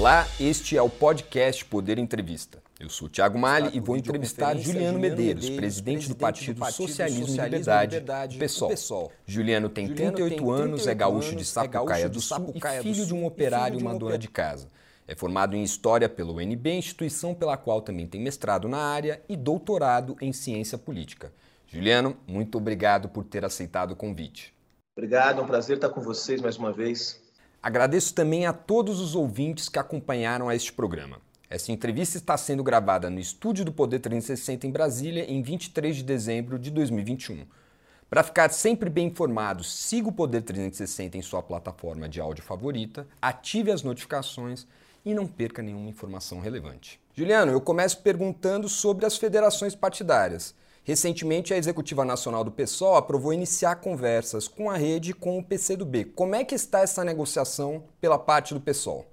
Olá, este é o podcast Poder Entrevista. Eu sou o Thiago Mali e vou entrevistar Juliano Medeiros, presidente do Partido Socialismo e Liberdade, PSOL. Juliano tem 38 anos, é gaúcho de Sapucaia do Sul e filho de um operário e uma dona de casa. É formado em História pela UNB, instituição pela qual também tem mestrado na área e doutorado em Ciência Política. Juliano, muito obrigado por ter aceitado o convite. Obrigado, é um prazer estar com vocês mais uma vez. Agradeço também a todos os ouvintes que acompanharam a este programa. Essa entrevista está sendo gravada no estúdio do Poder 360 em Brasília em 23 de dezembro de 2021. Para ficar sempre bem informado, siga o Poder 360 em sua plataforma de áudio favorita, ative as notificações e não perca nenhuma informação relevante. Juliano, eu começo perguntando sobre as federações partidárias. Recentemente, a Executiva Nacional do PSOL aprovou iniciar conversas com a rede e com o PCdoB. Como é que está essa negociação pela parte do PSOL?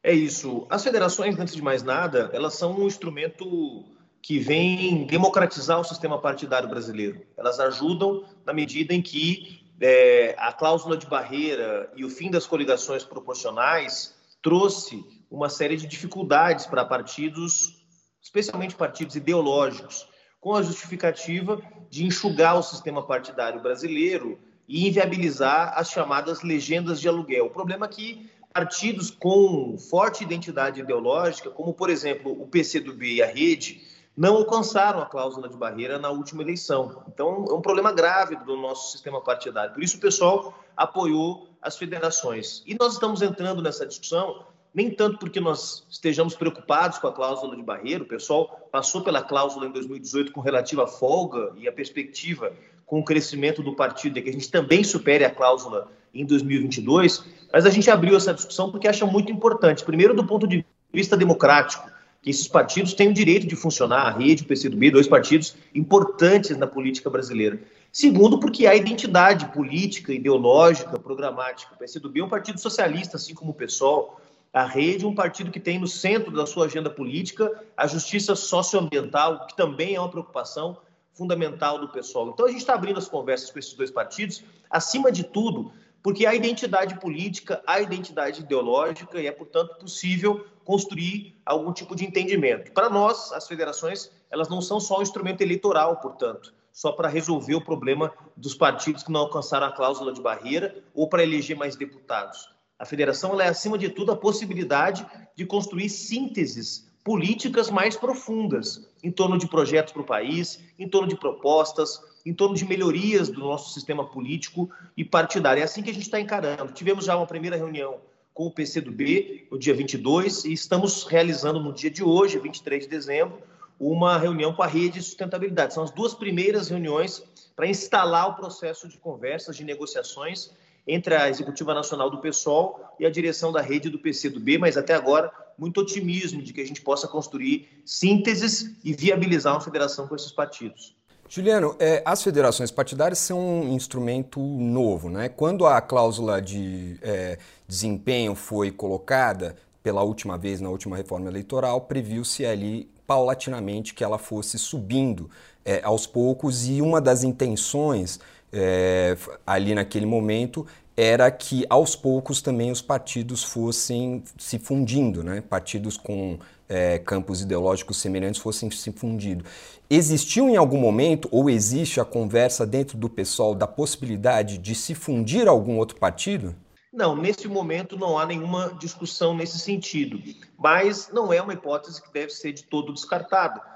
É isso. As federações, antes de mais nada, elas são um instrumento que vem democratizar o sistema partidário brasileiro. Elas ajudam na medida em que é, a cláusula de barreira e o fim das coligações proporcionais trouxe uma série de dificuldades para partidos, especialmente partidos ideológicos, com a justificativa de enxugar o sistema partidário brasileiro e inviabilizar as chamadas legendas de aluguel. O problema é que partidos com forte identidade ideológica, como por exemplo o PCdoB e a Rede, não alcançaram a cláusula de barreira na última eleição. Então, é um problema grave do nosso sistema partidário. Por isso, o pessoal apoiou as federações. E nós estamos entrando nessa discussão nem tanto porque nós estejamos preocupados com a cláusula de barreira, o pessoal passou pela cláusula em 2018 com relativa folga e a perspectiva com o crescimento do partido é que a gente também supere a cláusula em 2022, mas a gente abriu essa discussão porque acha muito importante. Primeiro, do ponto de vista democrático, que esses partidos têm o direito de funcionar, a Rede o PCdoB, dois partidos importantes na política brasileira. Segundo, porque há identidade política, ideológica, programática. O PCdoB é um partido socialista, assim como o PSOL, a rede, um partido que tem no centro da sua agenda política a justiça socioambiental, que também é uma preocupação fundamental do pessoal. Então a gente está abrindo as conversas com esses dois partidos, acima de tudo, porque há identidade política, há identidade ideológica e é, portanto, possível construir algum tipo de entendimento. Para nós, as federações, elas não são só um instrumento eleitoral, portanto, só para resolver o problema dos partidos que não alcançaram a cláusula de barreira ou para eleger mais deputados. A federação é, acima de tudo, a possibilidade de construir sínteses políticas mais profundas em torno de projetos para o país, em torno de propostas, em torno de melhorias do nosso sistema político e partidário. É assim que a gente está encarando. Tivemos já uma primeira reunião com o PCdoB no dia 22 e estamos realizando no dia de hoje, 23 de dezembro, uma reunião com a Rede de Sustentabilidade. São as duas primeiras reuniões para instalar o processo de conversas, de negociações entre a Executiva Nacional do PSOL e a direção da rede do PCdoB, mas até agora muito otimismo de que a gente possa construir sínteses e viabilizar uma federação com esses partidos. Juliano, é, as federações partidárias são um instrumento novo, né? Quando a cláusula de é, desempenho foi colocada pela última vez na última reforma eleitoral, previu-se ali paulatinamente que ela fosse subindo é, aos poucos e uma das intenções é, ali naquele momento era que aos poucos também os partidos fossem se fundindo, né? partidos com é, campos ideológicos semelhantes fossem se fundindo. Existiu em algum momento, ou existe a conversa dentro do pessoal da possibilidade de se fundir algum outro partido? Não, nesse momento não há nenhuma discussão nesse sentido, mas não é uma hipótese que deve ser de todo descartada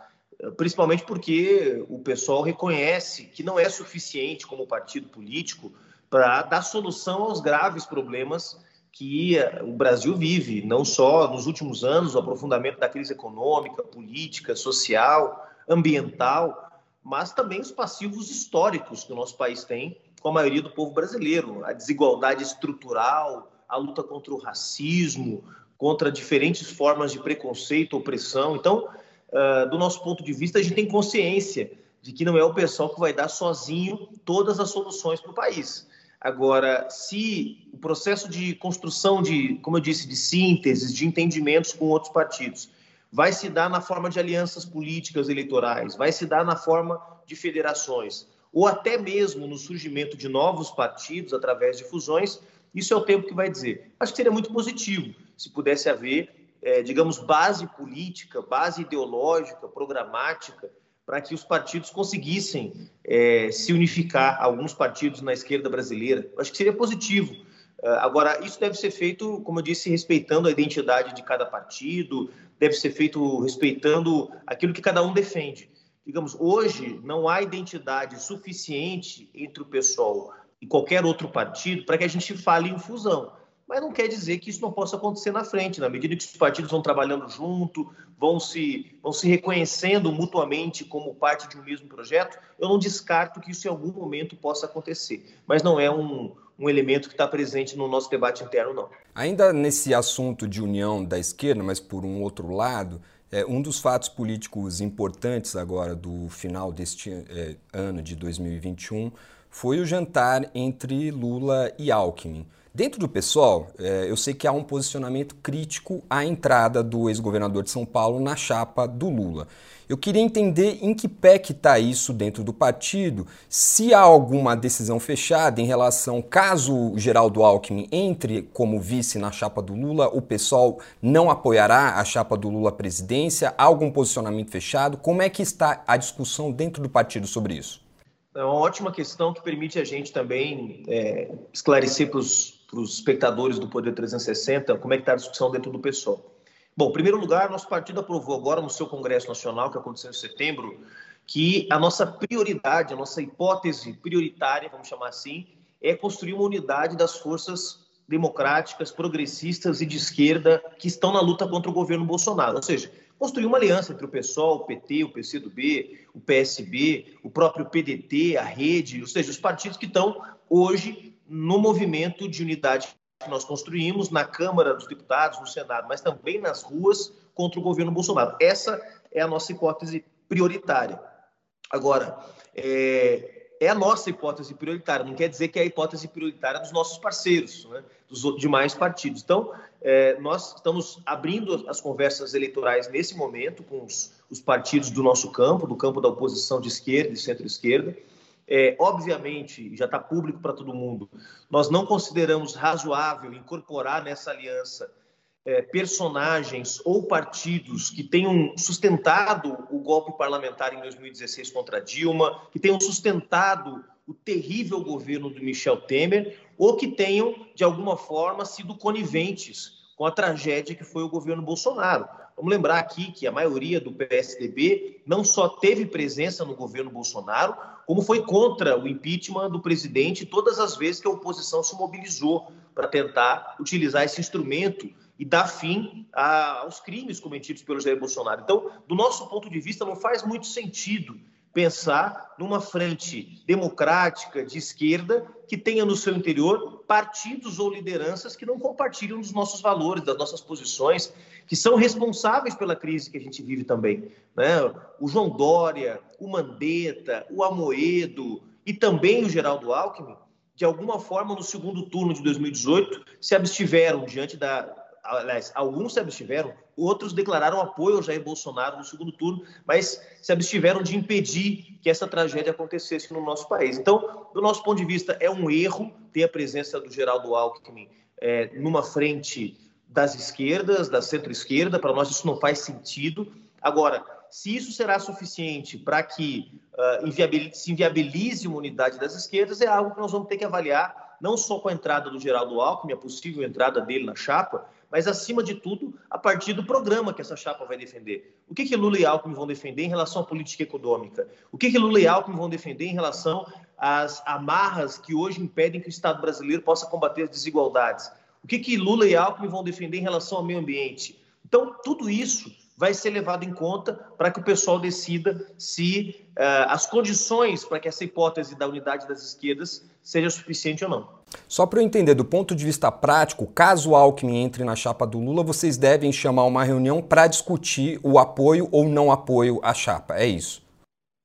principalmente porque o pessoal reconhece que não é suficiente como partido político para dar solução aos graves problemas que eh, o Brasil vive, não só nos últimos anos, o aprofundamento da crise econômica, política, social, ambiental, mas também os passivos históricos que o nosso país tem com a maioria do povo brasileiro, a desigualdade estrutural, a luta contra o racismo, contra diferentes formas de preconceito, opressão. Então, uh, do nosso ponto de vista, a gente tem consciência de que não é o pessoal que vai dar sozinho todas as soluções para o país. Agora, se o processo de construção de, como eu disse, de sínteses, de entendimentos com outros partidos, vai se dar na forma de alianças políticas eleitorais, vai se dar na forma de federações, ou até mesmo no surgimento de novos partidos através de fusões, isso é o tempo que vai dizer. Acho que seria muito positivo se pudesse haver é, digamos, base política, base ideológica, programática, para que os partidos conseguissem é, se unificar, alguns partidos na esquerda brasileira. Eu acho que seria positivo. É, agora, isso deve ser feito, como eu disse, respeitando a identidade de cada partido, deve ser feito respeitando aquilo que cada um defende. Digamos, hoje não há identidade suficiente entre o pessoal e qualquer outro partido para que a gente fale em fusão mas não quer dizer que isso não possa acontecer na frente. Na medida que os partidos vão trabalhando junto, vão se, vão se reconhecendo mutuamente como parte de um mesmo projeto, eu não descarto que isso em algum momento possa acontecer. Mas não é um, um elemento que está presente no nosso debate interno, não. Ainda nesse assunto de união da esquerda, mas por um outro lado, é, um dos fatos políticos importantes agora do final deste é, ano de 2021 foi o jantar entre Lula e Alckmin. Dentro do pessoal, é, eu sei que há um posicionamento crítico à entrada do ex-governador de São Paulo na chapa do Lula. Eu queria entender em que pé que está isso dentro do partido, se há alguma decisão fechada em relação, caso Geraldo Alckmin entre como vice na chapa do Lula, o pessoal não apoiará a chapa do Lula à presidência? Há algum posicionamento fechado? Como é que está a discussão dentro do partido sobre isso? É uma ótima questão que permite a gente também é, esclarecer para os para os espectadores do Poder 360 como é que está a discussão dentro do PSOL. Bom, em primeiro lugar, nosso partido aprovou agora no seu Congresso Nacional, que aconteceu em setembro, que a nossa prioridade, a nossa hipótese prioritária, vamos chamar assim, é construir uma unidade das forças democráticas, progressistas e de esquerda que estão na luta contra o governo Bolsonaro. Ou seja, construir uma aliança entre o PSOL, o PT, o PCdoB, o PSB, o próprio PDT, a Rede, ou seja, os partidos que estão hoje no movimento de unidade que nós construímos na Câmara dos Deputados, no Senado, mas também nas ruas contra o governo Bolsonaro. Essa é a nossa hipótese prioritária. Agora, é, é a nossa hipótese prioritária, não quer dizer que é a hipótese prioritária dos nossos parceiros, né, dos demais partidos. Então, é, nós estamos abrindo as conversas eleitorais nesse momento com os, os partidos do nosso campo, do campo da oposição de esquerda e centro-esquerda. É, obviamente, já está público para todo mundo, nós não consideramos razoável incorporar nessa aliança é, personagens ou partidos que tenham sustentado o golpe parlamentar em 2016 contra Dilma, que tenham sustentado o terrível governo do Michel Temer, ou que tenham, de alguma forma, sido coniventes com a tragédia que foi o governo Bolsonaro. Vamos lembrar aqui que a maioria do PSDB não só teve presença no governo Bolsonaro, como foi contra o impeachment do presidente todas as vezes que a oposição se mobilizou para tentar utilizar esse instrumento e dar fim a, aos crimes cometidos pelo Jair Bolsonaro. Então, do nosso ponto de vista, não faz muito sentido pensar numa frente democrática de esquerda que tenha no seu interior partidos ou lideranças que não compartilham dos nossos valores, das nossas posições, que são responsáveis pela crise que a gente vive também. Né? O João Dória, o Mandetta, o Amoedo e também o Geraldo Alckmin, de alguma forma, no segundo turno de 2018, se abstiveram diante da, aliás, alguns se abstiveram, outros declararam apoio ao Jair Bolsonaro no segundo turno, mas se abstiveram de impedir que essa tragédia acontecesse no nosso país. Então, do nosso ponto de vista, é um erro ter a presença do Geraldo Alckmin é, numa frente das esquerdas, da centro-esquerda, para nós isso não faz sentido. Agora, se isso será suficiente para que uh, inviabilize, se inviabilize uma unidade das esquerdas, é algo que nós vamos ter que avaliar, não só com a entrada do Geraldo Alckmin, a possível entrada dele na chapa, mas acima de tudo a partir do programa que essa chapa vai defender. O que, que Lula e Alckmin vão defender em relação à política econômica? O que, que Lula e Alckmin vão defender em relação às amarras que hoje impedem que o Estado brasileiro possa combater as desigualdades? O que, que Lula e Alckmin vão defender em relação ao meio ambiente? Então, tudo isso vai ser levado em conta para que o pessoal decida se uh, as condições para que essa hipótese da unidade das esquerdas seja suficiente ou não. Só para eu entender, do ponto de vista prático, caso Alckmin entre na chapa do Lula, vocês devem chamar uma reunião para discutir o apoio ou não apoio à chapa, é isso?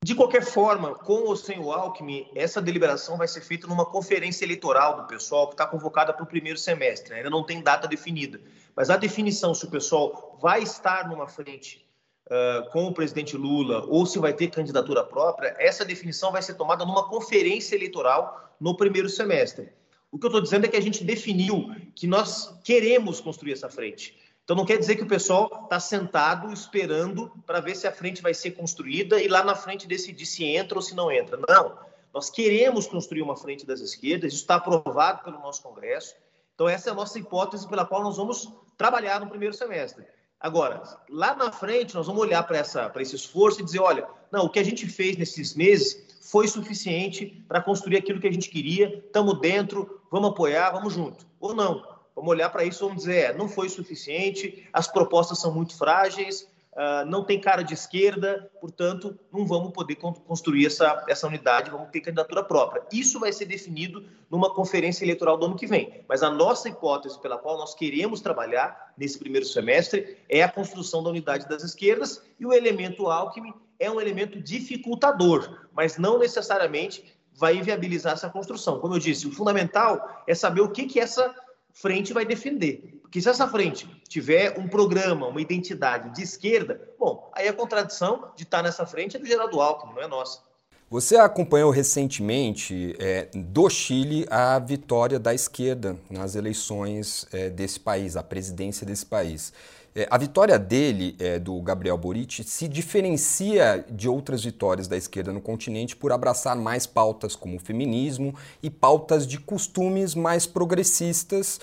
De qualquer forma, com ou sem o Alckmin, essa deliberação vai ser feita numa conferência eleitoral do pessoal que está convocada para o primeiro semestre. Ainda não tem data definida. Mas a definição se o pessoal vai estar numa frente uh, com o presidente Lula ou se vai ter candidatura própria, essa definição vai ser tomada numa conferência eleitoral no primeiro semestre. O que eu estou dizendo é que a gente definiu que nós queremos construir essa frente. Então não quer dizer que o pessoal está sentado esperando para ver se a frente vai ser construída e lá na frente decidir se entra ou se não entra. Não. Nós queremos construir uma frente das esquerdas, isso está aprovado pelo nosso Congresso. Então, essa é a nossa hipótese pela qual nós vamos trabalhar no primeiro semestre. Agora, lá na frente, nós vamos olhar para esse esforço e dizer: olha, não, o que a gente fez nesses meses foi suficiente para construir aquilo que a gente queria, estamos dentro, vamos apoiar, vamos junto. Ou não, vamos olhar para isso e vamos dizer: é, não foi suficiente, as propostas são muito frágeis, uh, não tem cara de esquerda, portanto, não vamos poder construir essa, essa unidade, vamos ter candidatura própria. Isso vai ser definido numa conferência eleitoral do ano que vem. Mas a nossa hipótese pela qual nós queremos trabalhar nesse primeiro semestre é a construção da unidade das esquerdas e o elemento Alckmin é um elemento dificultador, mas não necessariamente vai viabilizar essa construção. Como eu disse, o fundamental é saber o que, que essa frente vai defender. Porque se essa frente tiver um programa, uma identidade de esquerda, bom, aí a contradição de estar nessa frente é do Geraldo Alckmin, não é nossa. Você acompanhou recentemente é, do Chile a vitória da esquerda nas eleições é, desse país, a presidência desse país. É, a vitória dele, é, do Gabriel Boric, se diferencia de outras vitórias da esquerda no continente por abraçar mais pautas como o feminismo e pautas de costumes mais progressistas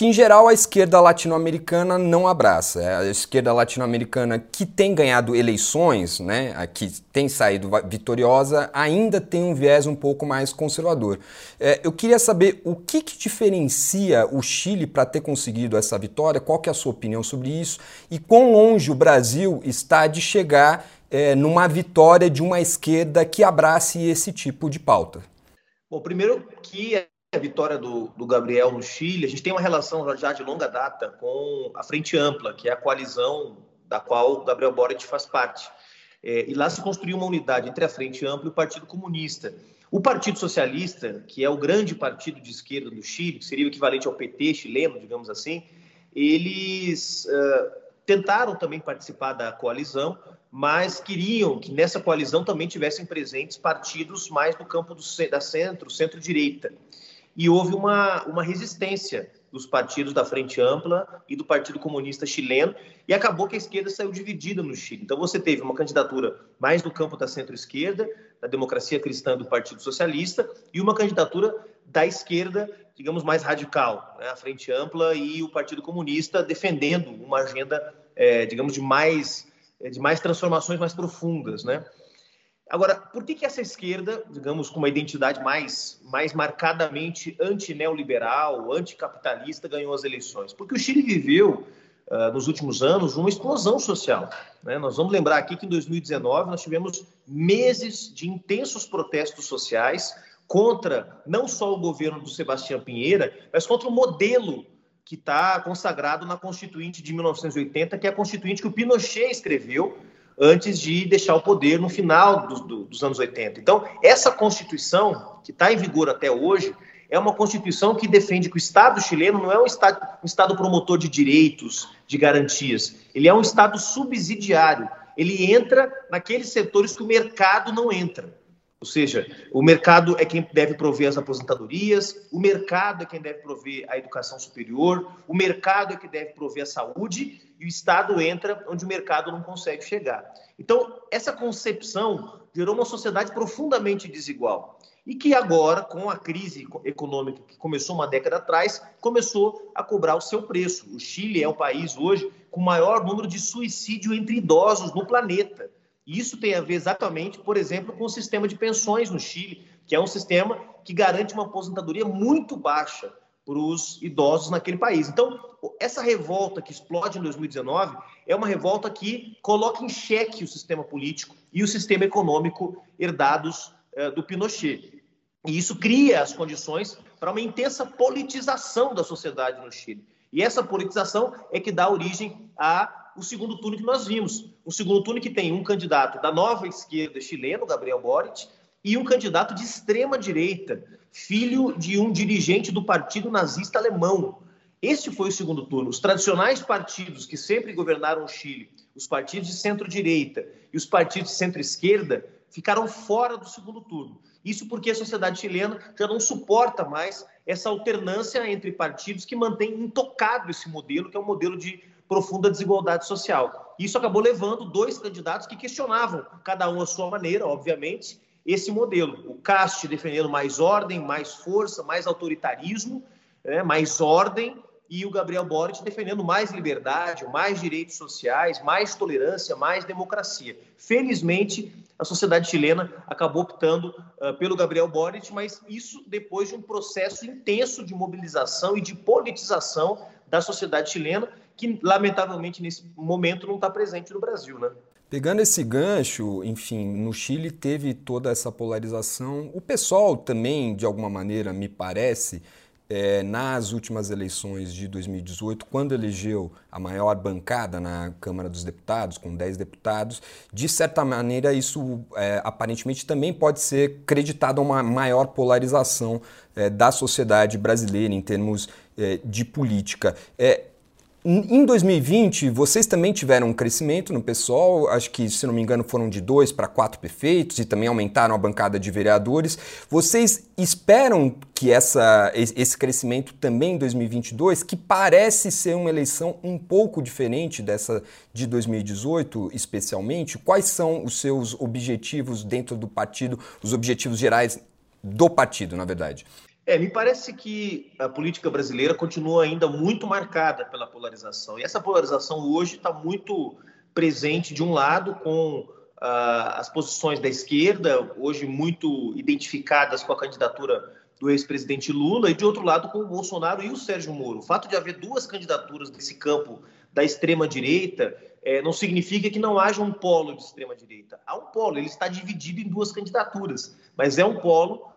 que em geral a esquerda latino-americana não abraça. É a esquerda latino-americana que tem ganhado eleições, né, que tem saído vitoriosa, ainda tem um viés um pouco mais conservador. É, eu queria saber o que, que diferencia o Chile para ter conseguido essa vitória, qual que é a sua opinião sobre isso e quão longe o Brasil está de chegar é, numa vitória de uma esquerda que abrace esse tipo de pauta. Bom, primeiro que a vitória do, do, Gabriel no Chile, a gente tem uma relação já de longa data com a Frente Ampla, que é a coalizão da qual o Gabriel Boric faz parte. É, e lá se construiu uma unidade entre a Frente Ampla e o Partido Comunista. O Partido Socialista, que é o grande partido de esquerda do Chile, que seria o equivalente ao PT chileno, digamos assim, eles uh, tentaram também participar da coalizão, mas queriam que nessa coalizão também tivessem presentes partidos mais do campo do, da centro, centro-direita e houve uma, uma resistência dos partidos da Frente Ampla e do Partido Comunista Chileno, e acabou que a esquerda saiu dividida no Chile. Então você teve uma candidatura mais do campo da centro-esquerda, da democracia cristã do Partido Socialista, e uma candidatura da esquerda, digamos, mais radical, né? a Frente Ampla e o Partido Comunista defendendo uma agenda, é, digamos, de mais, de mais transformações mais profundas, né? Agora, por que, que essa esquerda, digamos, com uma identidade mais, mais marcadamente anti-neoliberal, anticapitalista, ganhou as eleições? Porque o Chile viveu, uh, nos últimos anos, uma explosão social. Né? Nós vamos lembrar aqui que em 2019 nós tivemos meses de intensos protestos sociais contra não só o governo do Sebastião Pinheira, mas contra o modelo que está consagrado na Constituinte de 1980, que é a Constituinte que o Pinochet escreveu antes de deixar o poder no final do, do, dos anos 80. Então, essa Constituição, que está em vigor até hoje, é uma Constituição que defende que o Estado chileno não é um Estado, um estado promotor de direitos, de garantias. Ele é um Estado subsidiário. Ele entra naqueles setores que o mercado não entra. Ou seja, o mercado é quem deve prover as aposentadorias, o mercado é quem deve prover a educação superior, o mercado é que deve prover a saúde e o Estado entra onde o mercado não consegue chegar. Então, essa concepção gerou uma sociedade profundamente desigual e que agora, com a crise econômica que começou uma década atrás, começou a cobrar o seu preço. O Chile é o país hoje com o maior número de suicídio entre idosos no planeta. Isso tem a ver exatamente, por exemplo, com o sistema de pensões no Chile, que é um sistema que garante uma aposentadoria muito baixa para os idosos naquele país. Então, essa revolta que explode em 2019 é uma revolta que coloca em xeque o sistema político e o sistema econômico herdados eh, do Pinochet. E isso cria as condições para uma intensa politização da sociedade no Chile. E essa politização é que dá origem a o segundo turno que nós vimos. Um segundo turno que tem um candidato da nova esquerda chileno, Gabriel Boric, e um candidato de extrema direita, filho de um dirigente do Partido Nazista Alemão. Este foi o segundo turno. Os tradicionais partidos que sempre governaram o Chile, os partidos de centro-direita e os partidos de centro-esquerda, ficaram fora do segundo turno. Isso porque a sociedade chilena já não suporta mais essa alternância entre partidos que mantém intocado esse modelo, que é um modelo de profunda desigualdade social. Isso acabou levando dois candidatos que questionavam, cada um à sua maneira, obviamente, esse modelo. O Cast defendendo mais ordem, mais força, mais autoritarismo, né, mais ordem, e o Gabriel Boric defendendo mais liberdade, mais direitos sociais, mais tolerância, mais democracia. Felizmente, a sociedade chilena acabou optando uh, pelo Gabriel Boric, mas isso depois de um processo intenso de mobilização e de politização da sociedade chilena, que lamentavelmente nesse momento não está presente no Brasil, né? Pegando esse gancho, enfim, no Chile teve toda essa polarização. O pessoal também, de alguma maneira, me parece, é, nas últimas eleições de 2018, quando elegeu a maior bancada na Câmara dos Deputados, com 10 deputados, de certa maneira isso é, aparentemente também pode ser creditado a uma maior polarização é, da sociedade brasileira em termos é, de política. É, em 2020, vocês também tiveram um crescimento no pessoal, acho que, se não me engano, foram de dois para quatro prefeitos e também aumentaram a bancada de vereadores. Vocês esperam que essa, esse crescimento também em 2022, que parece ser uma eleição um pouco diferente dessa de 2018, especialmente, quais são os seus objetivos dentro do partido, os objetivos gerais do partido, na verdade? É, me parece que a política brasileira continua ainda muito marcada pela polarização. E essa polarização hoje está muito presente, de um lado, com uh, as posições da esquerda, hoje muito identificadas com a candidatura do ex-presidente Lula, e de outro lado, com o Bolsonaro e o Sérgio Moro. O fato de haver duas candidaturas nesse campo da extrema-direita é, não significa que não haja um polo de extrema-direita. Há um polo, ele está dividido em duas candidaturas, mas é um polo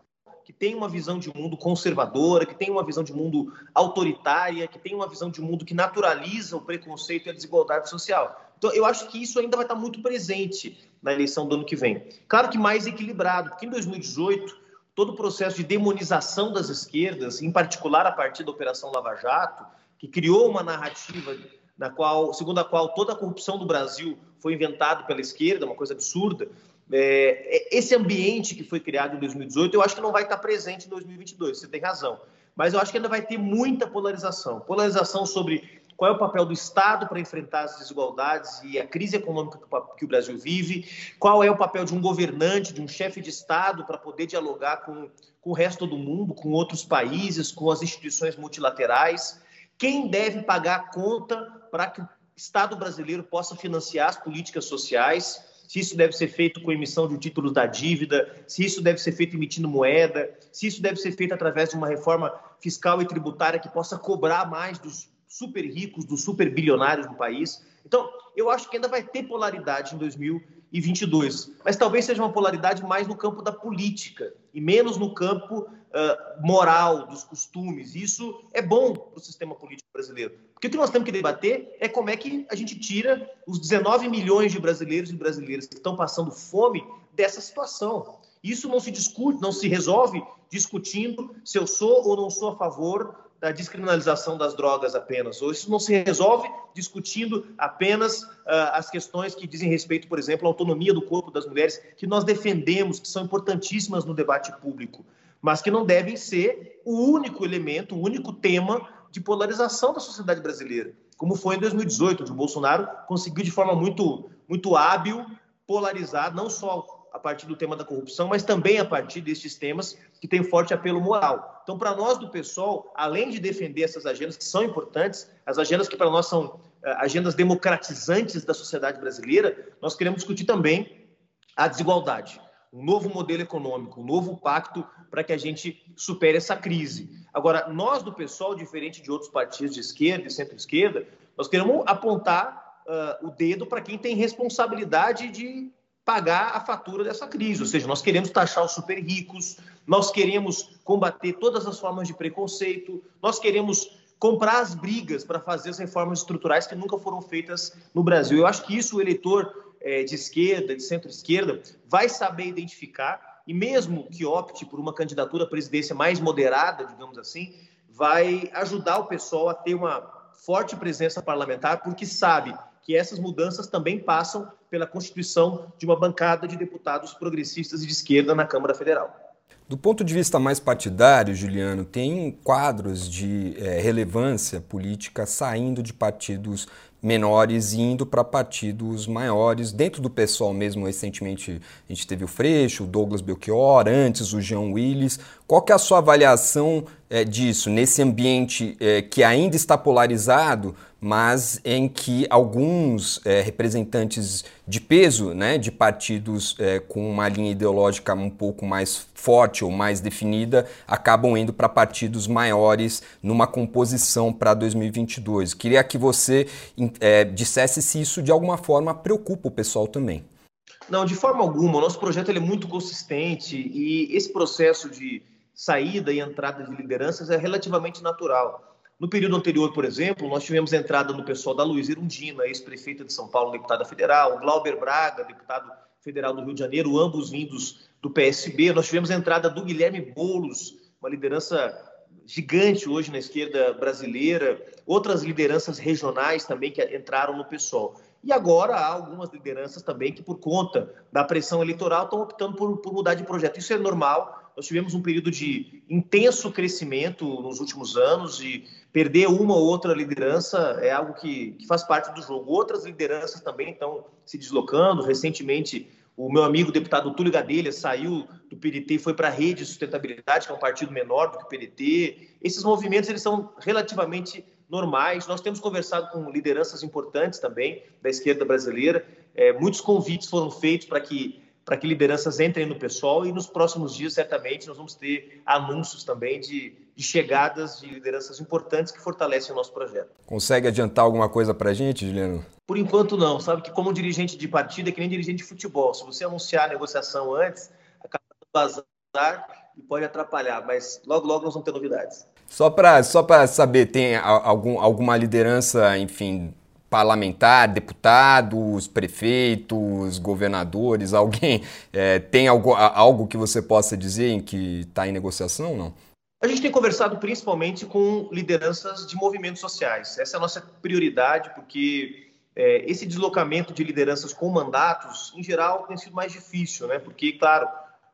que tem uma visão de mundo conservadora, que tem uma visão de mundo autoritária, que tem uma visão de mundo que naturaliza o preconceito e a desigualdade social. Então, eu acho que isso ainda vai estar muito presente na eleição do ano que vem. Claro que mais equilibrado, porque em 2018, todo o processo de demonização das esquerdas, em particular a partir da Operação Lava Jato, que criou uma narrativa na qual, segundo a qual toda a corrupção do Brasil foi inventada pela esquerda, uma coisa absurda, é, é, esse ambiente que foi criado em 2018, eu acho que não vai estar presente em 2022, você tem razão. Mas eu acho que ainda vai ter muita polarização. Polarização sobre qual é o papel do Estado para enfrentar as desigualdades e a crise econômica que o Brasil vive, qual é o papel de um governante, de um chefe de Estado para poder dialogar com, com o resto do mundo, com outros países, com as instituições multilaterais, quem deve pagar a conta para que o Estado brasileiro possa financiar as políticas sociais se isso deve ser feito com emissão de títulos da dívida, se isso deve ser feito emitindo moeda, se isso deve ser feito através de uma reforma fiscal e tributária que possa cobrar mais dos super ricos, dos super bilionários do país. Então, eu acho que ainda vai ter polaridade em 2022, mas talvez seja uma polaridade mais no campo da política e menos no campo moral, dos costumes. Isso é bom para o sistema político brasileiro. Porque o que nós temos que debater é como é que a gente tira os 19 milhões de brasileiros e brasileiras que estão passando fome dessa situação. Isso não se discute, não se resolve discutindo se eu sou ou não sou a favor da descriminalização das drogas apenas, ou isso não se resolve discutindo apenas uh, as questões que dizem respeito, por exemplo, à autonomia do corpo das mulheres, que nós defendemos, que são importantíssimas no debate público, mas que não devem ser o único elemento, o único tema de polarização da sociedade brasileira, como foi em 2018, onde o Bolsonaro conseguiu de forma muito, muito hábil polarizar não só a partir do tema da corrupção, mas também a partir destes temas que têm forte apelo moral. Então, para nós do PSOL, além de defender essas agendas que são importantes, as agendas que para nós são eh, agendas democratizantes da sociedade brasileira, nós queremos discutir também a desigualdade um novo modelo econômico, um novo pacto para que a gente supere essa crise. Agora, nós do PSOL, diferente de outros partidos de esquerda e centro-esquerda, nós queremos apontar uh, o dedo para quem tem responsabilidade de pagar a fatura dessa crise. Ou seja, nós queremos taxar os super ricos, nós queremos combater todas as formas de preconceito, nós queremos comprar as brigas para fazer as reformas estruturais que nunca foram feitas no Brasil. Eu acho que isso o eleitor é, de esquerda, de centro-esquerda, vai saber identificar e mesmo que opte por uma candidatura à presidência mais moderada, digamos assim, vai ajudar o pessoal a ter uma forte presença parlamentar, porque sabe que essas mudanças também passam pela constituição de uma bancada de deputados progressistas e de esquerda na Câmara Federal. Do ponto de vista mais partidário, Juliano, tem quadros de é, relevância política saindo de partidos menores indo para partidos maiores. Dentro do pessoal mesmo, recentemente a gente teve o Freixo, o Douglas Belchior, antes o Jean Willis. Qual que é a sua avaliação é, disso, nesse ambiente é, que ainda está polarizado, mas em que alguns é, representantes de peso, né, de partidos é, com uma linha ideológica um pouco mais forte ou mais definida, acabam indo para partidos maiores numa composição para 2022. Queria que você é, dissesse se isso de alguma forma preocupa o pessoal também. Não, de forma alguma. O nosso projeto é muito consistente e esse processo de saída e entrada de lideranças é relativamente natural. No período anterior, por exemplo, nós tivemos entrada do pessoal da Luiz Irundina, ex-prefeita de São Paulo, deputada federal, Glauber Braga, deputado federal do Rio de Janeiro, ambos vindos do PSB. Nós tivemos entrada do Guilherme Boulos, uma liderança gigante hoje na esquerda brasileira, outras lideranças regionais também que entraram no PSOL. E agora há algumas lideranças também que, por conta da pressão eleitoral, estão optando por, por mudar de projeto. Isso é normal, nós tivemos um período de intenso crescimento nos últimos anos e perder uma ou outra liderança é algo que, que faz parte do jogo. Outras lideranças também estão se deslocando. Recentemente, o meu amigo deputado Túlio Gadelha saiu do PDT e foi para a Rede de Sustentabilidade, que é um partido menor do que o PDT. Esses movimentos eles são relativamente normais. Nós temos conversado com lideranças importantes também da esquerda brasileira. É, muitos convites foram feitos para que para que lideranças entrem no pessoal e nos próximos dias, certamente, nós vamos ter anúncios também de, de chegadas de lideranças importantes que fortalecem o nosso projeto. Consegue adiantar alguma coisa para a gente, Juliano? Por enquanto, não. Sabe que, como dirigente de partido, é que nem dirigente de futebol. Se você anunciar a negociação antes, acaba vazar e pode atrapalhar, mas logo, logo nós vamos ter novidades. Só para só saber, tem algum, alguma liderança, enfim, parlamentar, deputados, prefeitos, governadores, alguém é, tem algo, algo que você possa dizer em que está em negociação, não? A gente tem conversado principalmente com lideranças de movimentos sociais. Essa é a nossa prioridade, porque é, esse deslocamento de lideranças com mandatos, em geral, tem sido mais difícil, né? Porque, claro,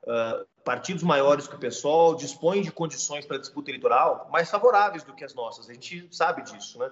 uh, partidos maiores que o PSOL dispõem de condições para disputa eleitoral mais favoráveis do que as nossas. A gente sabe disso, né?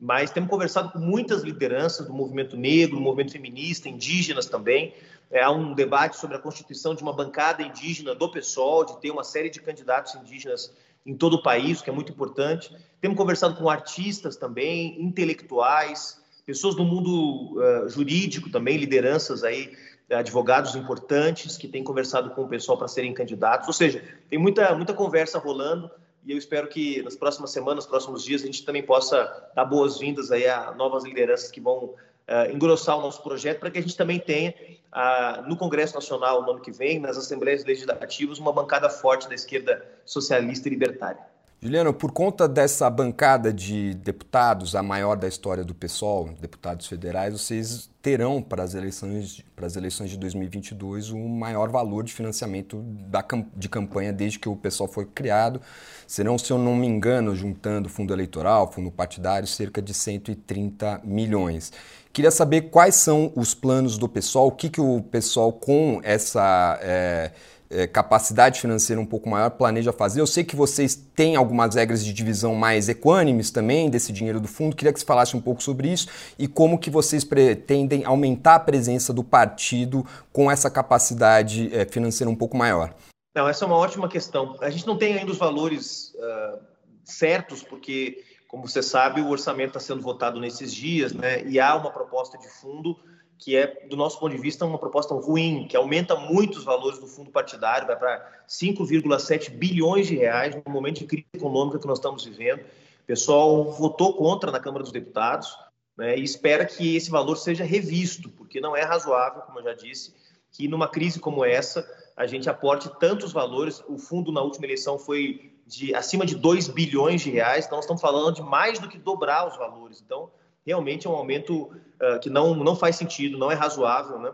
Mas temos conversado com muitas lideranças do movimento negro, do movimento feminista, indígenas também. É, há um debate sobre a constituição de uma bancada indígena do PSOL, de ter uma série de candidatos indígenas em todo o país, que é muito importante. Temos conversado com artistas também, intelectuais, pessoas do mundo uh, jurídico também, lideranças aí, advogados importantes que têm conversado com o pessoal para serem candidatos. Ou seja, tem muita, muita conversa rolando e eu espero que nas próximas semanas, nos próximos dias, a gente também possa dar boas-vindas aí a novas lideranças que vão uh, engrossar o nosso projeto para que a gente também tenha uh, no Congresso Nacional no ano que vem, nas Assembleias Legislativas, uma bancada forte da esquerda socialista e libertária. Juliano, por conta dessa bancada de deputados, a maior da história do PSOL, deputados federais, vocês terão para as eleições, para as eleições de 2022 o maior valor de financiamento da, de campanha desde que o PSOL foi criado. Serão, se eu não me engano, juntando fundo eleitoral, fundo partidário, cerca de 130 milhões. Queria saber quais são os planos do PSOL, o que, que o PSOL com essa... É, é, capacidade financeira um pouco maior, planeja fazer. Eu sei que vocês têm algumas regras de divisão mais equânimes também desse dinheiro do fundo. Queria que você falasse um pouco sobre isso e como que vocês pretendem aumentar a presença do partido com essa capacidade é, financeira um pouco maior. Não, essa é uma ótima questão. A gente não tem ainda os valores uh, certos, porque, como você sabe, o orçamento está sendo votado nesses dias, né? E há uma proposta de fundo que é, do nosso ponto de vista, uma proposta ruim, que aumenta muito os valores do fundo partidário, vai para 5,7 bilhões de reais no momento de crise econômica que nós estamos vivendo. O pessoal votou contra na Câmara dos Deputados né, e espera que esse valor seja revisto, porque não é razoável, como eu já disse, que numa crise como essa a gente aporte tantos valores. O fundo na última eleição foi de acima de 2 bilhões de reais, então nós estamos falando de mais do que dobrar os valores. Então, realmente é um aumento uh, que não, não faz sentido, não é razoável, né?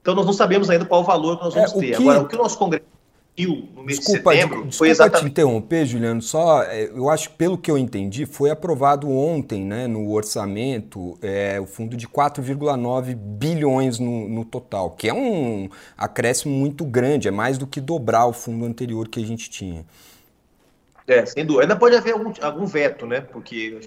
Então nós não sabemos ainda qual o valor que nós vamos é, ter. Que... Agora, o que o nosso Congresso viu no mês desculpa, de setembro desculpa foi exatamente... te interromper, Juliano, só é, eu acho que pelo que eu entendi, foi aprovado ontem, né, no orçamento, é, o fundo de 4,9 bilhões no, no total, que é um acréscimo muito grande, é mais do que dobrar o fundo anterior que a gente tinha. É, sem dúvida. Ainda pode haver algum, algum veto, né? Porque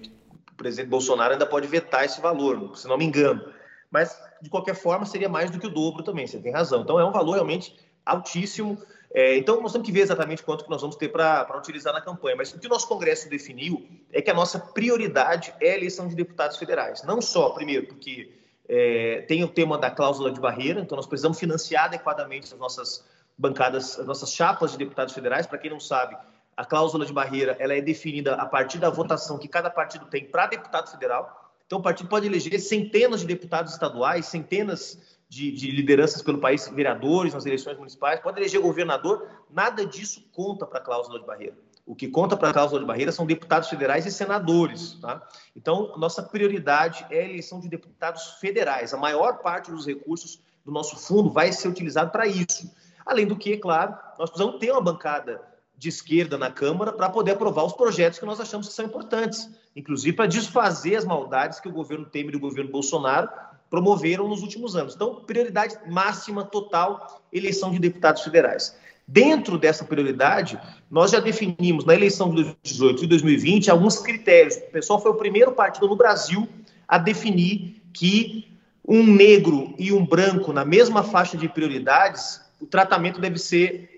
o presidente Bolsonaro ainda pode vetar esse valor, se não me engano. Mas, de qualquer forma, seria mais do que o dobro também, você tem razão. Então, é um valor realmente altíssimo. É, então, nós temos que ver exatamente quanto que nós vamos ter para utilizar na campanha. Mas o que o nosso Congresso definiu é que a nossa prioridade é a eleição de deputados federais. Não só, primeiro, porque é, tem o tema da cláusula de barreira, então nós precisamos financiar adequadamente as nossas bancadas, as nossas chapas de deputados federais. Para quem não sabe, a cláusula de barreira ela é definida a partir da votação que cada partido tem para deputado federal. Então, o partido pode eleger centenas de deputados estaduais, centenas de, de, lideranças pelo país, vereadores nas eleições municipais, pode eleger governador. Nada disso conta para a cláusula de barreira. O que conta para a cláusula de barreira são deputados federais e senadores. Tá? Então, nossa prioridade é a eleição de deputados federais. A maior parte dos recursos do nosso fundo vai ser utilizado para isso. Além do que, claro, nós precisamos ter uma bancada de esquerda na Câmara para poder aprovar os projetos que nós achamos que são importantes, inclusive para desfazer as maldades que o governo Temer e o governo Bolsonaro promoveram nos últimos anos. Então, prioridade máxima, total, eleição de deputados federais. Dentro dessa prioridade, nós já definimos na eleição de 2018 e 2020 alguns critérios. O pessoal foi o primeiro partido no Brasil a definir que um negro e um branco na mesma faixa de prioridades, o tratamento deve ser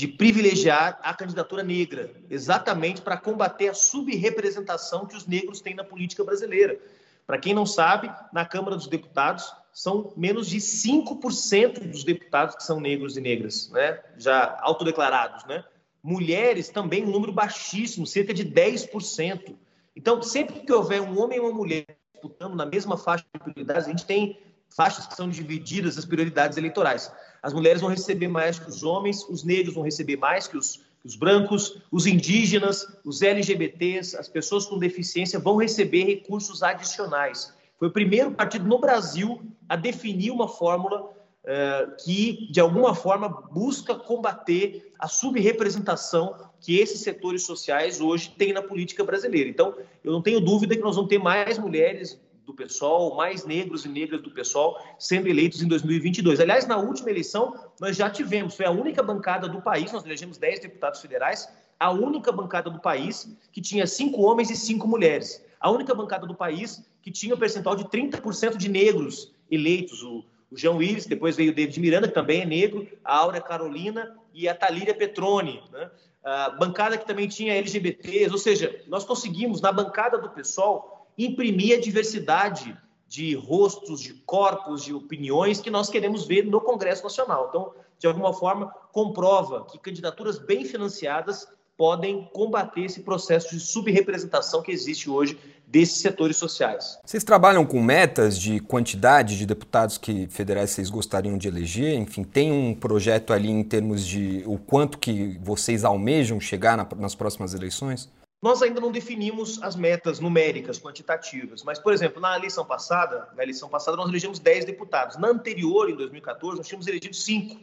de privilegiar a candidatura negra, exatamente para combater a subrepresentação que os negros têm na política brasileira. Para quem não sabe, na Câmara dos Deputados são menos de 5% dos deputados que são negros e negras, né? já autodeclarados. Né? Mulheres também um número baixíssimo, cerca de 10%. Então, sempre que houver um homem e uma mulher disputando na mesma faixa de prioridades, a gente tem faixas que são divididas as prioridades eleitorais. As mulheres vão receber mais que os homens, os negros vão receber mais que os, que os brancos, os indígenas, os LGBTs, as pessoas com deficiência vão receber recursos adicionais. Foi o primeiro partido no Brasil a definir uma fórmula uh, que, de alguma forma, busca combater a subrepresentação que esses setores sociais hoje têm na política brasileira. Então, eu não tenho dúvida que nós vamos ter mais mulheres do PSOL, mais negros e negras do PSOL sendo eleitos em 2022. Aliás, na última eleição, nós já tivemos, foi a única bancada do país, nós elegemos 10 deputados federais, a única bancada do país que tinha cinco homens e cinco mulheres. A única bancada do país que tinha o um percentual de 30% de negros eleitos. O, o João Willis, depois veio o David Miranda, que também é negro, a Áurea Carolina e a Talíria Petroni. Né? A bancada que também tinha LGBTs, ou seja, nós conseguimos, na bancada do PSOL, imprimir a diversidade de rostos, de corpos, de opiniões que nós queremos ver no Congresso Nacional. Então, de alguma forma, comprova que candidaturas bem financiadas podem combater esse processo de subrepresentação que existe hoje desses setores sociais. Vocês trabalham com metas de quantidade de deputados que federais vocês gostariam de eleger? Enfim, tem um projeto ali em termos de o quanto que vocês almejam chegar na, nas próximas eleições? Nós ainda não definimos as metas numéricas, quantitativas, mas, por exemplo, na eleição passada, na eleição passada nós elegemos 10 deputados. Na anterior, em 2014, nós tínhamos elegido 5.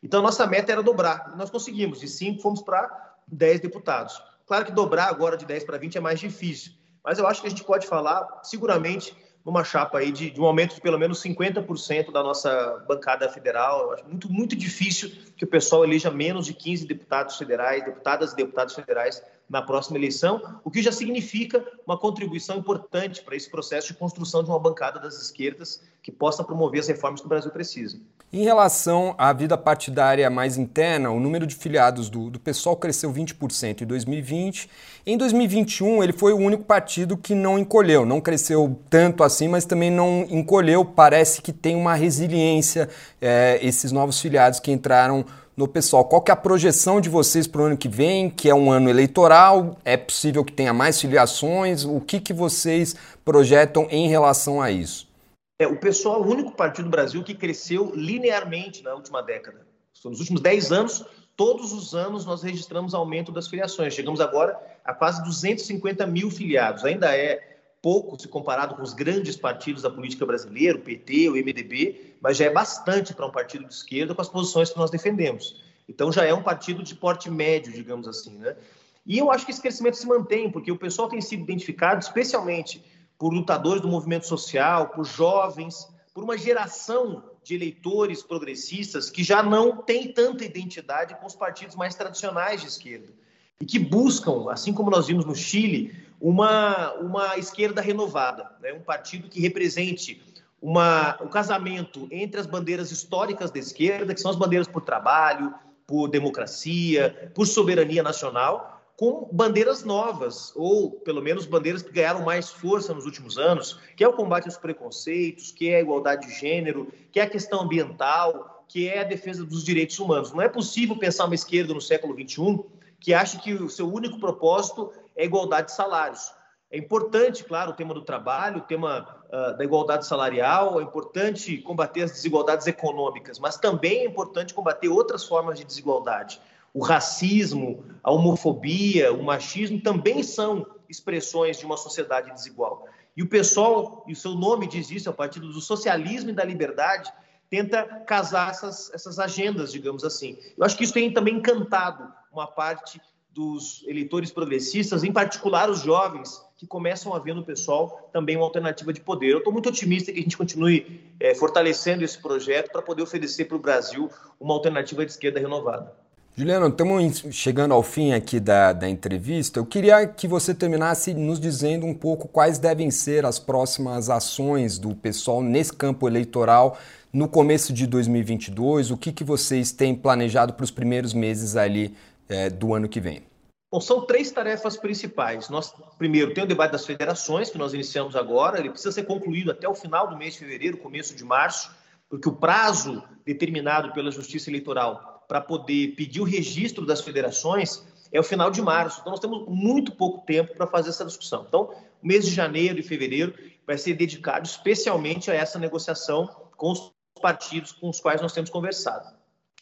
Então, nossa meta era dobrar. Nós conseguimos. De 5, fomos para 10 deputados. Claro que dobrar agora de 10 para 20 é mais difícil, mas eu acho que a gente pode falar, seguramente, numa chapa aí de, de um aumento de pelo menos 50% da nossa bancada federal. Eu acho muito, muito difícil que o pessoal eleja menos de 15 deputados federais, deputadas e deputados federais na próxima eleição, o que já significa uma contribuição importante para esse processo de construção de uma bancada das esquerdas que possa promover as reformas que o Brasil precisa. Em relação à vida partidária mais interna, o número de filiados do, do PSOL cresceu 20% em 2020. Em 2021, ele foi o único partido que não encolheu. Não cresceu tanto assim, mas também não encolheu. Parece que tem uma resiliência é, esses novos filiados que entraram no pessoal. Qual que é a projeção de vocês para o ano que vem, que é um ano eleitoral? É possível que tenha mais filiações? O que, que vocês projetam em relação a isso? É, o pessoal é o único partido do Brasil que cresceu linearmente na última década. Nos últimos 10 anos, todos os anos nós registramos aumento das filiações. Chegamos agora a quase 250 mil filiados. Ainda é pouco se comparado com os grandes partidos da política brasileira, o PT, o MDB, mas já é bastante para um partido de esquerda com as posições que nós defendemos. Então já é um partido de porte médio, digamos assim, né? E eu acho que esse crescimento se mantém, porque o pessoal tem sido identificado especialmente por lutadores do movimento social, por jovens, por uma geração de eleitores progressistas que já não tem tanta identidade com os partidos mais tradicionais de esquerda. e que buscam, assim como nós vimos no Chile, uma, uma esquerda renovada, né? um partido que represente uma, o casamento entre as bandeiras históricas da esquerda, que são as bandeiras por trabalho, por democracia, por soberania nacional, com bandeiras novas, ou pelo menos bandeiras que ganharam mais força nos últimos anos, que é o combate aos preconceitos, que é a igualdade de gênero, que é a questão ambiental, que é a defesa dos direitos humanos. Não é possível pensar uma esquerda no século XXI que acha que o seu único propósito é igualdade de salários. É importante, claro, o tema do trabalho, o tema uh, da igualdade salarial, é importante combater as desigualdades econômicas, mas também é importante combater outras formas de desigualdade. O racismo, a homofobia, o machismo também são expressões de uma sociedade desigual. E o pessoal, e o seu nome diz isso, é o Partido do Socialismo e da Liberdade, tenta casar essas, essas agendas, digamos assim. Eu acho que isso tem também encantado uma parte dos eleitores progressistas, em particular os jovens, que começam a ver no pessoal também uma alternativa de poder. Eu estou muito otimista que a gente continue é, fortalecendo esse projeto para poder oferecer para o Brasil uma alternativa de esquerda renovada. Juliano, estamos chegando ao fim aqui da, da entrevista. Eu queria que você terminasse nos dizendo um pouco quais devem ser as próximas ações do pessoal nesse campo eleitoral no começo de 2022. O que, que vocês têm planejado para os primeiros meses ali é, do ano que vem? Bom, são três tarefas principais. Nós, primeiro, tem o debate das federações, que nós iniciamos agora. Ele precisa ser concluído até o final do mês de fevereiro, começo de março, porque o prazo determinado pela Justiça Eleitoral para poder pedir o registro das federações é o final de março. Então, nós temos muito pouco tempo para fazer essa discussão. Então, o mês de janeiro e fevereiro vai ser dedicado especialmente a essa negociação com os partidos com os quais nós temos conversado.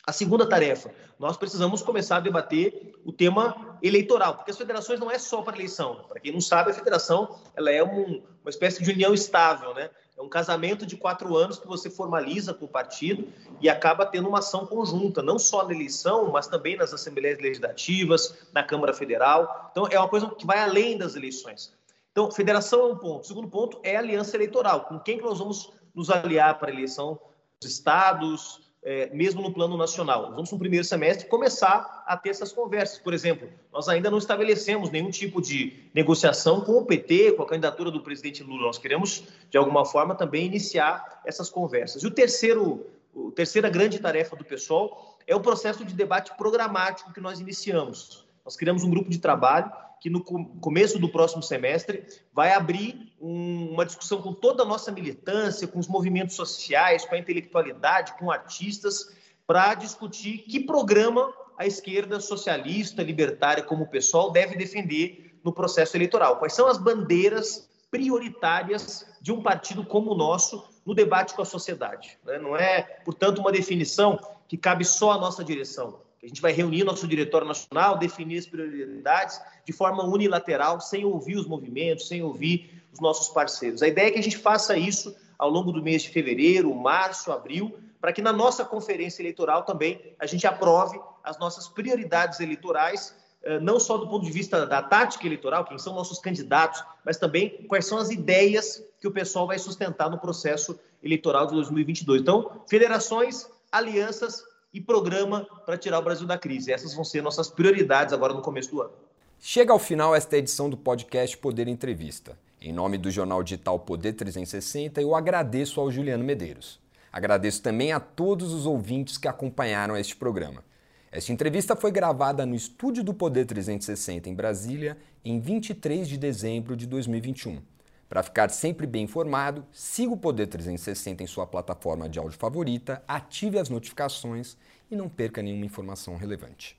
A segunda tarefa, nós precisamos começar a debater o tema eleitoral, porque as federações não é só para eleição. Para quem não sabe, a federação ela é um, uma espécie de união estável, né? É um casamento de quatro anos que você formaliza com o partido e acaba tendo uma ação conjunta, não só na eleição, mas também nas assembleias legislativas, na Câmara Federal. Então, é uma coisa que vai além das eleições. Então, federação é um ponto. O segundo ponto é aliança eleitoral. Com quem que nós vamos nos aliar para a eleição dos estados, é, mesmo no plano nacional. vamos, no primeiro semestre, começar a ter essas conversas. Por exemplo, nós ainda não estabelecemos nenhum tipo de negociação com o PT, com a candidatura do presidente Lula. Nós queremos, de alguma forma, também iniciar essas conversas. E o terceiro, a terceira grande tarefa do pessoal é o processo de debate programático que nós iniciamos. Nós criamos um grupo de trabalho que no começo do próximo semestre vai abrir um, uma discussão com toda a nossa militância, com os movimentos sociais, com a intelectualidade, com artistas, para discutir que programa a esquerda socialista, libertária, como o pessoal, deve defender no processo eleitoral. Quais são as bandeiras prioritárias de um partido como o nosso no debate com a sociedade? Né? Não é, portanto, uma definição que cabe só à nossa direção a gente vai reunir nosso diretório nacional, definir as prioridades de forma unilateral, sem ouvir os movimentos, sem ouvir os nossos parceiros. A ideia é que a gente faça isso ao longo do mês de fevereiro, março, abril, para que na nossa conferência eleitoral também a gente aprove as nossas prioridades eleitorais, eh, não só do ponto de vista da tática eleitoral, quem são nossos candidatos, mas também quais são as ideias que o pessoal vai sustentar no processo eleitoral de 2022. Então, federações, alianças e programa para tirar o Brasil da crise. Essas vão ser nossas prioridades agora no começo do ano. Chega ao final esta edição do podcast Poder Entrevista. Em nome do jornal digital Poder 360, eu agradeço ao Juliano Medeiros. Agradeço também a todos os ouvintes que acompanharam este programa. Esta entrevista foi gravada no estúdio do Poder 360 em Brasília em 23 de dezembro de 2021. Para ficar sempre bem informado, siga o Poder 360 em sua plataforma de áudio favorita, ative as notificações e não perca nenhuma informação relevante.